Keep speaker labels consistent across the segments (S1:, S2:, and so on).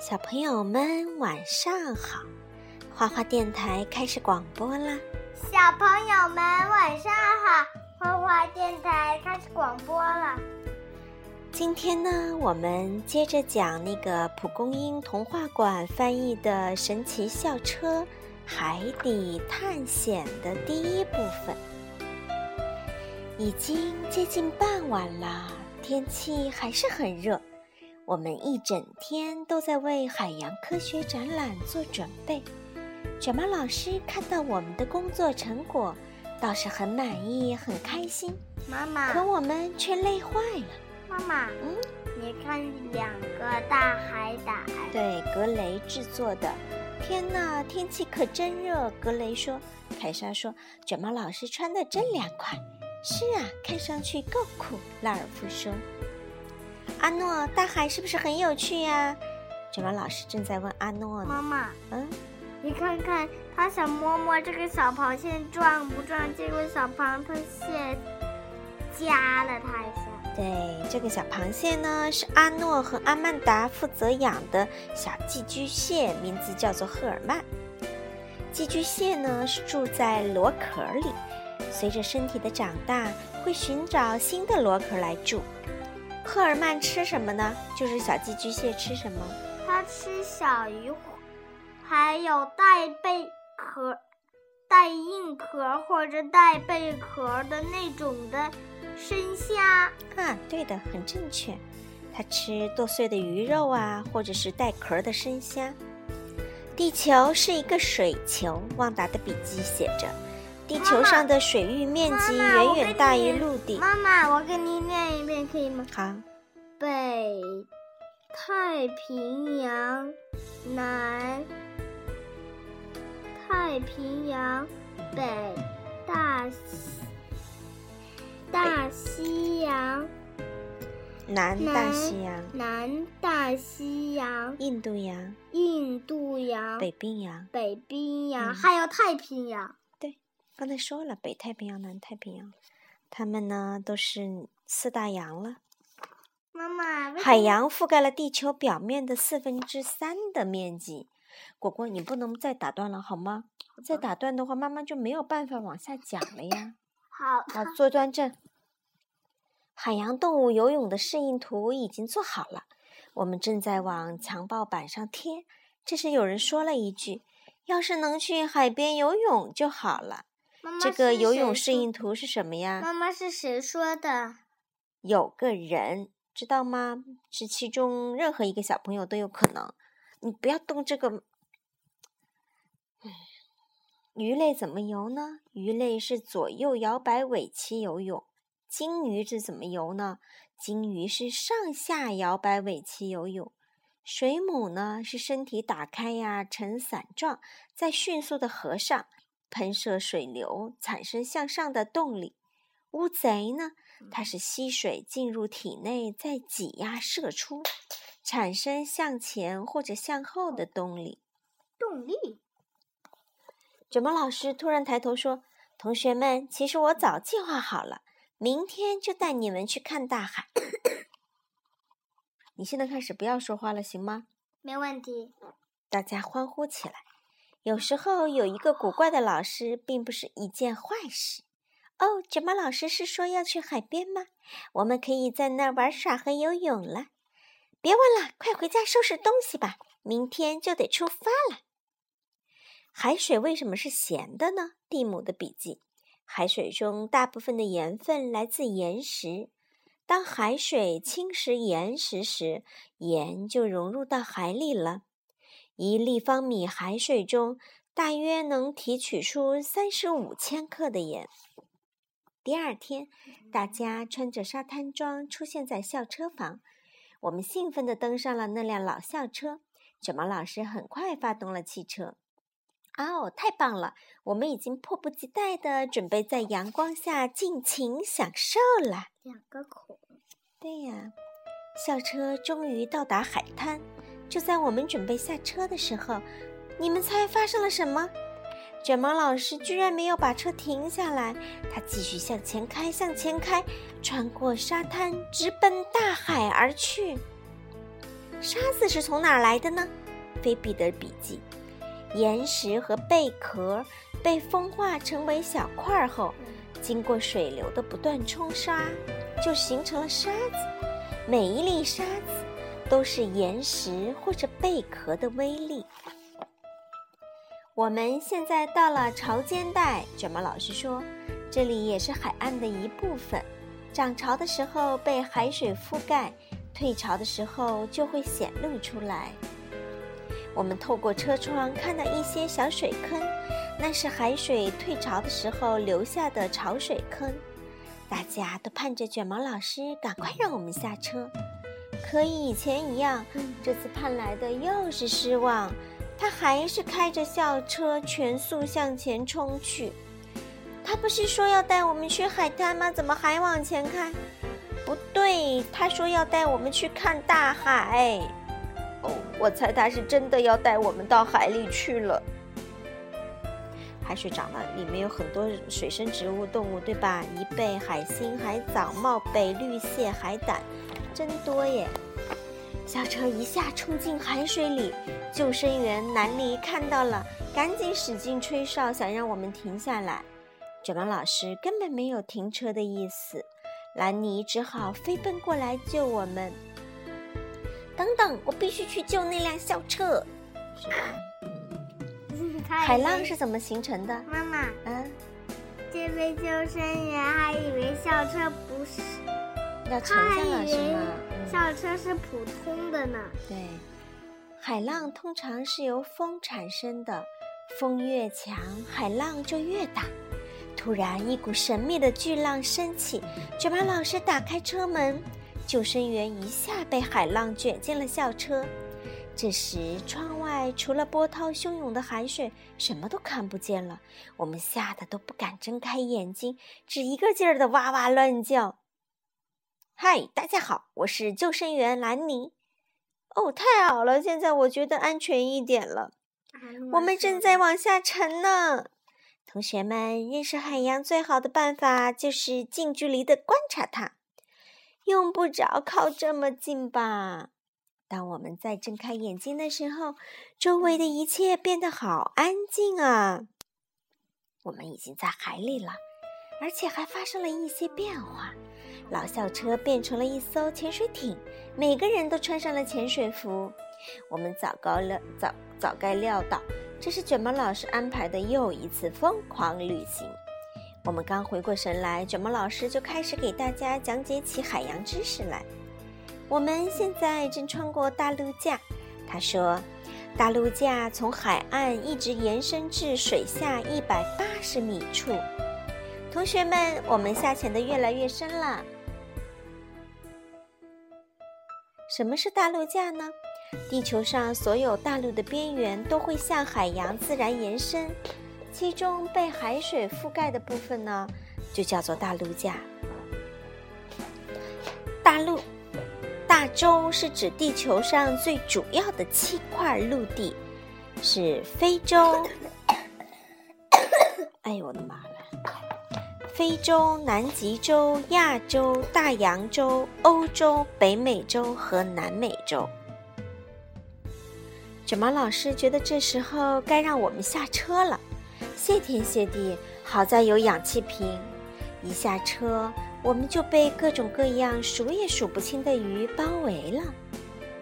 S1: 小朋友们晚上好，花花电台开始广播啦！
S2: 小朋友们晚上好，花花电台开始广播了。
S1: 今天呢，我们接着讲那个蒲公英童话馆翻译的《神奇校车海底探险》的第一部分。已经接近傍晚了，天气还是很热。我们一整天都在为海洋科学展览做准备。卷毛老师看到我们的工作成果，倒是很满意，很开心。
S2: 妈妈，
S1: 可我们却累坏了。
S2: 妈妈，
S1: 嗯，
S2: 你看两个大海胆。
S1: 对，格雷制作的。天哪，天气可真热。格雷说。凯莎说：“卷毛老师穿的真凉快。”是啊，看上去够酷。拉尔夫说：“阿诺，大海是不是很有趣呀？”卷毛老师正在问阿诺呢。
S2: 妈妈，
S1: 嗯，
S2: 你看看，他想摸摸这个小螃蟹壮不壮，结果小螃蟹夹了他一下。
S1: 对，这个小螃蟹呢是阿诺和阿曼达负责养的小寄居蟹，名字叫做赫尔曼。寄居蟹呢是住在螺壳里。随着身体的长大，会寻找新的螺壳来住。赫尔曼吃什么呢？就是小寄居蟹吃什么？
S2: 它吃小鱼，还有带贝壳、带硬壳或者带贝壳的那种的生虾。
S1: 啊，对的，很正确。它吃剁碎的鱼肉啊，或者是带壳的生虾。地球是一个水球，旺达的笔记写着。地球上的水域面积远远大于陆地。
S2: 妈妈，我给你念一遍可以吗？
S1: 好。
S2: 北太平洋，南太平洋，北大西大西洋，
S1: 南大西洋，
S2: 南大西洋，
S1: 印度洋，
S2: 印度洋，
S1: 北冰洋，
S2: 北冰洋，还有太平洋。
S1: 刚才说了，北太平洋、南太平洋，它们呢都是四大洋了。
S2: 妈妈，
S1: 海洋覆盖了地球表面的四分之三的面积。果果，你不能再打断了好吗？再打断的话，妈妈就没有办法往下讲了呀。
S2: 好，
S1: 好，坐端正。海洋动物游泳的示意图已经做好了，我们正在往墙报板上贴。这时有人说了一句：“要是能去海边游泳就好了。”这个游泳示意图是什么呀？
S2: 妈妈是谁说的？
S1: 有个人知道吗？是其中任何一个小朋友都有可能。你不要动这个。鱼类怎么游呢？鱼类是左右摇摆尾鳍游泳。鲸鱼是怎么游呢？鲸鱼是上下摇摆尾鳍游泳。水母呢？是身体打开呀，呈伞状，再迅速的合上。喷射水流产生向上的动力，乌贼呢？它是吸水进入体内，再挤压射出，产生向前或者向后的动力。
S2: 动力。
S1: 卷毛老师突然抬头说：“同学们，其实我早计划好了，明天就带你们去看大海。你现在开始不要说话了，行吗？”
S2: 没问题。
S1: 大家欢呼起来。有时候有一个古怪的老师，并不是一件坏事。哦，卷毛老师是说要去海边吗？我们可以在那儿玩耍和游泳了。别问了，快回家收拾东西吧，明天就得出发了。海水为什么是咸的呢？蒂姆的笔记：海水中大部分的盐分来自岩石。当海水侵蚀岩石时，盐就融入到海里了。一立方米海水中大约能提取出三十五千克的盐。第二天，大家穿着沙滩装出现在校车房，我们兴奋地登上了那辆老校车。卷毛老师很快发动了汽车。哦，太棒了！我们已经迫不及待地准备在阳光下尽情享受了。
S2: 两个孔。
S1: 对呀，校车终于到达海滩。就在我们准备下车的时候，你们猜发生了什么？卷毛老师居然没有把车停下来，他继续向前开，向前开，穿过沙滩，直奔大海而去。沙子是从哪儿来的呢？菲比的笔记：岩石和贝壳被风化成为小块后，经过水流的不断冲刷，就形成了沙子。每一粒沙子都是岩石或者贝壳的微粒。我们现在到了潮间带，卷毛老师说，这里也是海岸的一部分。涨潮的时候被海水覆盖，退潮的时候就会显露出来。我们透过车窗看到一些小水坑，那是海水退潮的时候留下的潮水坑。大家都盼着卷毛老师赶快让我们下车，可以前一样，这次盼来的又是失望。他还是开着校车全速向前冲去。他不是说要带我们去海滩吗？怎么还往前开？不对，他说要带我们去看大海。哦，我猜他是真的要带我们到海里去了。海水涨了，里面有很多水生植物、动物，对吧？贻贝、海星、海藻、帽贝、绿蟹、海胆，真多耶！校车一下冲进海水里，救生员南尼看到了，赶紧使劲吹哨，想让我们停下来。卷毛老师根本没有停车的意思，兰尼只好飞奔过来救我们。等等，我必须去救那辆校车。海浪是怎么形成的？
S2: 妈妈，
S1: 嗯，
S2: 这位救生员还以为校车不是，
S1: 要沉下了是吗？
S2: 校车是普通的呢。
S1: 对，海浪通常是由风产生的，风越强，海浪就越大。突然，一股神秘的巨浪升起，卷毛老师打开车门，救生员一下被海浪卷进了校车。这时，窗外除了波涛汹涌的海水，什么都看不见了。我们吓得都不敢睁开眼睛，只一个劲儿的哇哇乱叫。嗨，大家好，我是救生员兰尼。哦，太好了，现在我觉得安全一点了。我们正在往下沉呢。同学们，认识海洋最好的办法就是近距离的观察它，用不着靠这么近吧。当我们再睁开眼睛的时候，周围的一切变得好安静啊！我们已经在海里了，而且还发生了一些变化。老校车变成了一艘潜水艇，每个人都穿上了潜水服。我们早高了早早该料到，这是卷毛老师安排的又一次疯狂旅行。我们刚回过神来，卷毛老师就开始给大家讲解起海洋知识来。我们现在正穿过大陆架，他说，大陆架从海岸一直延伸至水下一百八十米处。同学们，我们下潜的越来越深了。什么是大陆架呢？地球上所有大陆的边缘都会向海洋自然延伸，其中被海水覆盖的部分呢，就叫做大陆架。大陆。大洲是指地球上最主要的七块陆地，是非洲。哎呦我的妈了！非洲、南极洲、亚洲、大洋洲、欧洲、北美洲和南美洲。卷毛老师觉得这时候该让我们下车了。谢天谢地，好在有氧气瓶。一下车。我们就被各种各样数也数不清的鱼包围了。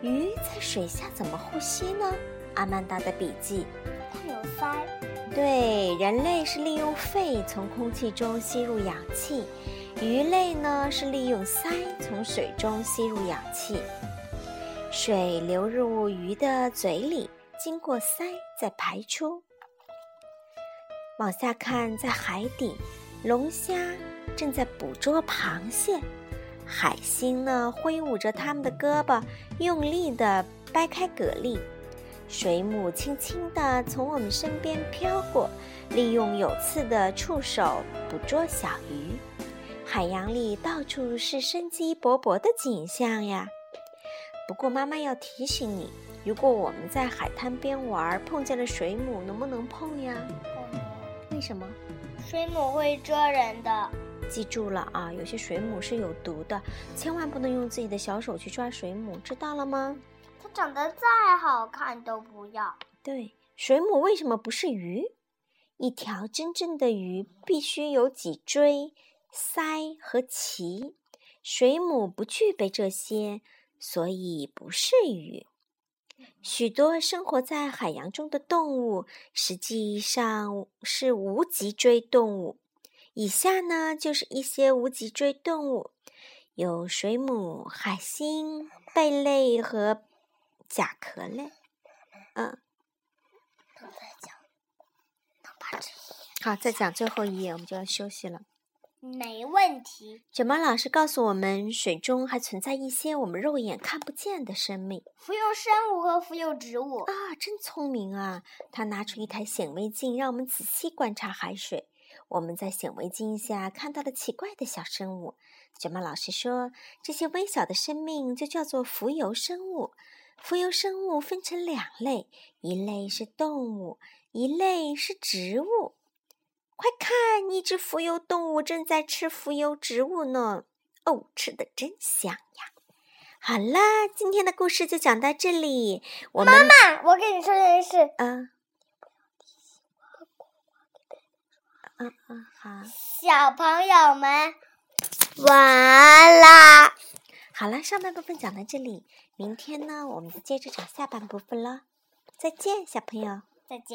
S1: 鱼在水下怎么呼吸呢？阿曼达的笔记：
S2: 它有鳃。
S1: 对，人类是利用肺从空气中吸入氧气，鱼类呢是利用鳃从水中吸入氧气。水流入鱼的嘴里，经过鳃再排出。往下看，在海底，龙虾。正在捕捉螃蟹，海星呢挥舞着它们的胳膊，用力地掰开蛤蜊。水母轻轻地从我们身边飘过，利用有刺的触手捕捉小鱼。海洋里到处是生机勃勃的景象呀。不过妈妈要提醒你，如果我们在海滩边玩，碰见了水母，能不能碰呀？为什么？
S2: 水母会蛰人的。
S1: 记住了啊，有些水母是有毒的，千万不能用自己的小手去抓水母，知道了吗？
S2: 它长得再好看都不要。
S1: 对，水母为什么不是鱼？一条真正的鱼必须有脊椎、鳃和鳍，水母不具备这些，所以不是鱼。许多生活在海洋中的动物实际上是无脊椎动物。以下呢，就是一些无脊椎动物：有水母、海星、贝类和甲壳类。嗯，好，再讲最后一页，我们就要休息了。
S2: 没问题。
S1: 卷毛老师告诉我们，水中还存在一些我们肉眼看不见的生命，
S2: 浮游生物和浮游植物
S1: 啊，真聪明啊！他拿出一台显微镜，让我们仔细观察海水。我们在显微镜下看到了奇怪的小生物。卷毛老师说，这些微小的生命就叫做浮游生物。浮游生物分成两类，一类是动物，一类是植物。快看，一只浮游动物正在吃浮游植物呢！哦，吃的真香呀！好啦，今天的故事就讲到这里。我
S2: 妈妈，我跟你说件事。
S1: 嗯。嗯嗯，好。
S2: 小朋友们，完啦！
S1: 好了，上半部分讲到这里，明天呢，我们就接着找下半部分了。再见，小朋友。
S2: 再见。